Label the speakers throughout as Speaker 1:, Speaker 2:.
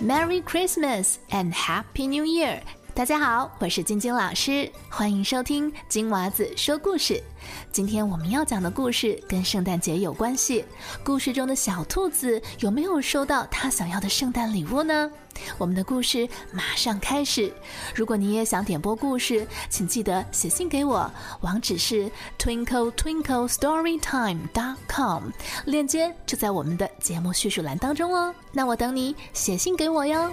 Speaker 1: Merry Christmas and Happy New Year！大家好，我是晶晶老师，欢迎收听金娃子说故事。今天我们要讲的故事跟圣诞节有关系。故事中的小兔子有没有收到他想要的圣诞礼物呢？我们的故事马上开始。如果你也想点播故事，请记得写信给我，网址是 twinkle twinkle storytime dot com，链接就在我们的节目叙述栏当中哦。那我等你写信给我哟。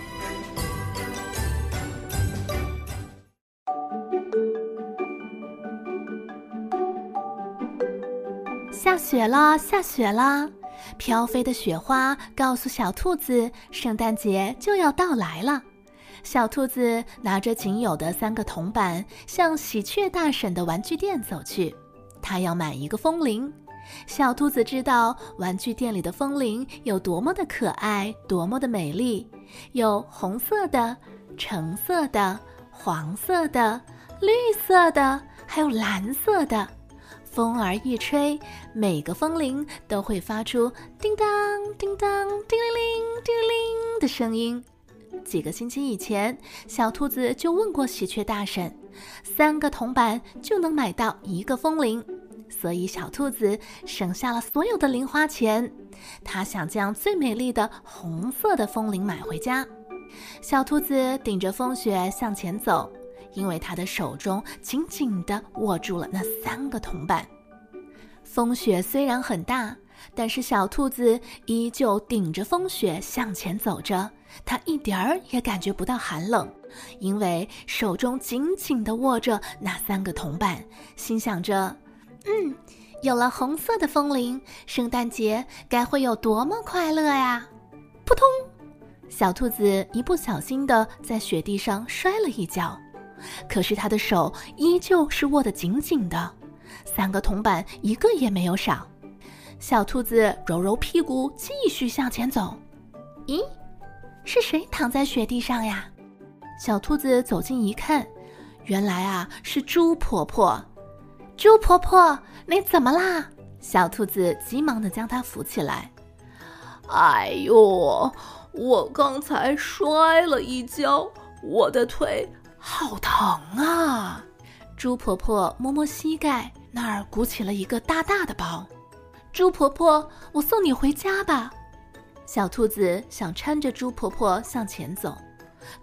Speaker 1: 下雪了，下雪了！飘飞的雪花告诉小兔子，圣诞节就要到来了。小兔子拿着仅有的三个铜板，向喜鹊大婶的玩具店走去。他要买一个风铃。小兔子知道玩具店里的风铃有多么的可爱，多么的美丽，有红色的、橙色的、黄色的、绿色的，还有蓝色的。风儿一吹，每个风铃都会发出叮当、叮当、叮铃铃、叮铃铃的声音。几个星期以前，小兔子就问过喜鹊大婶，三个铜板就能买到一个风铃，所以小兔子省下了所有的零花钱。它想将最美丽的红色的风铃买回家。小兔子顶着风雪向前走。因为他的手中紧紧地握住了那三个铜板，风雪虽然很大，但是小兔子依旧顶着风雪向前走着。它一点儿也感觉不到寒冷，因为手中紧紧地握着那三个铜板，心想着：“嗯，有了红色的风铃，圣诞节该会有多么快乐呀！”扑通，小兔子一不小心地在雪地上摔了一跤。可是他的手依旧是握得紧紧的，三个铜板一个也没有少。小兔子揉揉屁股，继续向前走。咦，是谁躺在雪地上呀？小兔子走近一看，原来啊是猪婆婆。猪婆婆，你怎么啦？小兔子急忙地将她扶起来。
Speaker 2: 哎呦，我刚才摔了一跤，我的腿。好疼啊！
Speaker 1: 猪婆婆摸摸膝盖，那儿鼓起了一个大大的包。猪婆婆，我送你回家吧。小兔子想搀着猪婆婆向前走，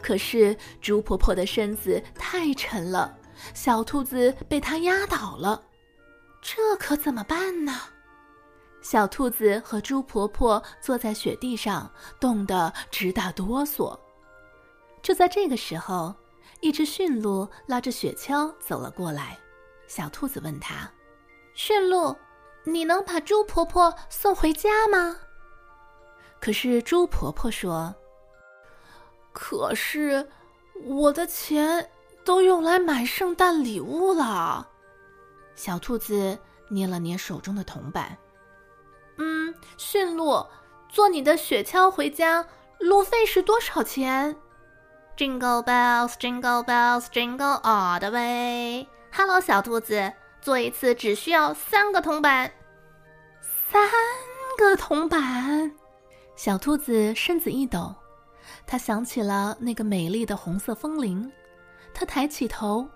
Speaker 1: 可是猪婆婆的身子太沉了，小兔子被她压倒了。这可怎么办呢？小兔子和猪婆婆坐在雪地上，冻得直打哆嗦。就在这个时候。一只驯鹿拉着雪橇走了过来，小兔子问他：“驯鹿，你能把猪婆婆送回家吗？”可是猪婆婆说：“
Speaker 2: 可是我的钱都用来买圣诞礼物了。”
Speaker 1: 小兔子捏了捏手中的铜板：“
Speaker 2: 嗯，驯鹿，坐你的雪橇回家，路费是多少钱？”
Speaker 3: Jingle bells, jingle bells, jingle all the way. Hello，小兔子，做一次只需要三个铜板。
Speaker 1: 三个铜板，小兔子身子一抖，它想起了那个美丽的红色风铃。它抬起头，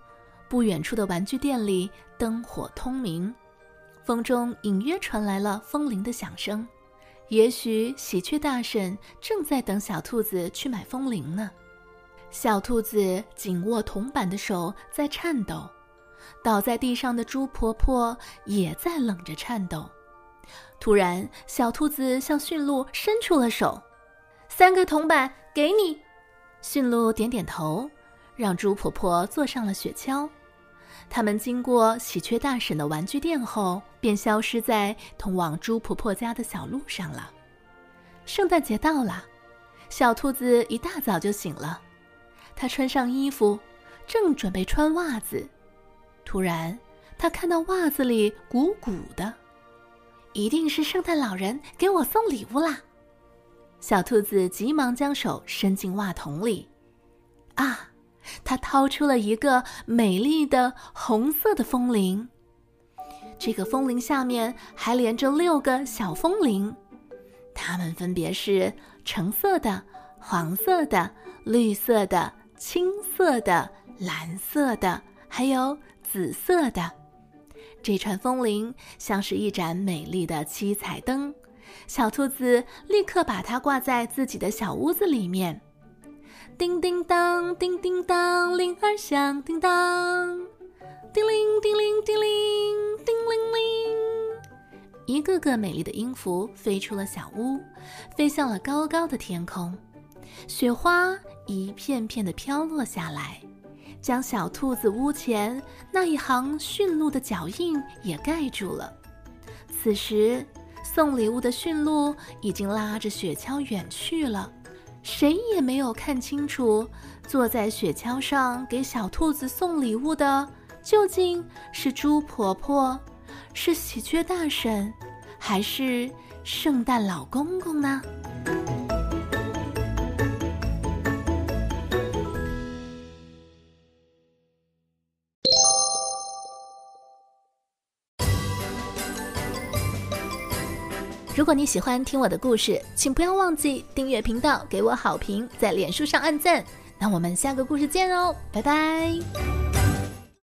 Speaker 1: 不远处的玩具店里灯火通明，风中隐约传来了风铃的响声。也许喜鹊大婶正在等小兔子去买风铃呢。小兔子紧握铜板的手在颤抖，倒在地上的猪婆婆也在冷着颤抖。突然，小兔子向驯鹿伸出了手：“
Speaker 2: 三个铜板给你。”
Speaker 1: 驯鹿点点头，让猪婆婆坐上了雪橇。他们经过喜鹊大婶的玩具店后，便消失在通往猪婆婆家的小路上了。圣诞节到了，小兔子一大早就醒了。他穿上衣服，正准备穿袜子，突然，他看到袜子里鼓鼓的，一定是圣诞老人给我送礼物啦！小兔子急忙将手伸进袜筒里，啊，他掏出了一个美丽的红色的风铃。这个风铃下面还连着六个小风铃，它们分别是橙色的。黄色的、绿色的、青色的、蓝色的，还有紫色的。这串风铃像是一盏美丽的七彩灯，小兔子立刻把它挂在自己的小屋子里面。叮叮当，叮叮当，铃儿响叮当，叮铃叮铃叮铃叮铃铃。一个个美丽的音符飞出了小屋，飞向了高高的天空。雪花一片片的飘落下来。将小兔子屋前那一行驯鹿的脚印也盖住了。此时，送礼物的驯鹿已经拉着雪橇远去了，谁也没有看清楚，坐在雪橇上给小兔子送礼物的究竟是猪婆婆，是喜鹊大婶，还是圣诞老公公呢？如果你喜欢听我的故事，请不要忘记订阅频道，给我好评，在脸书上按赞。那我们下个故事见哦，拜拜。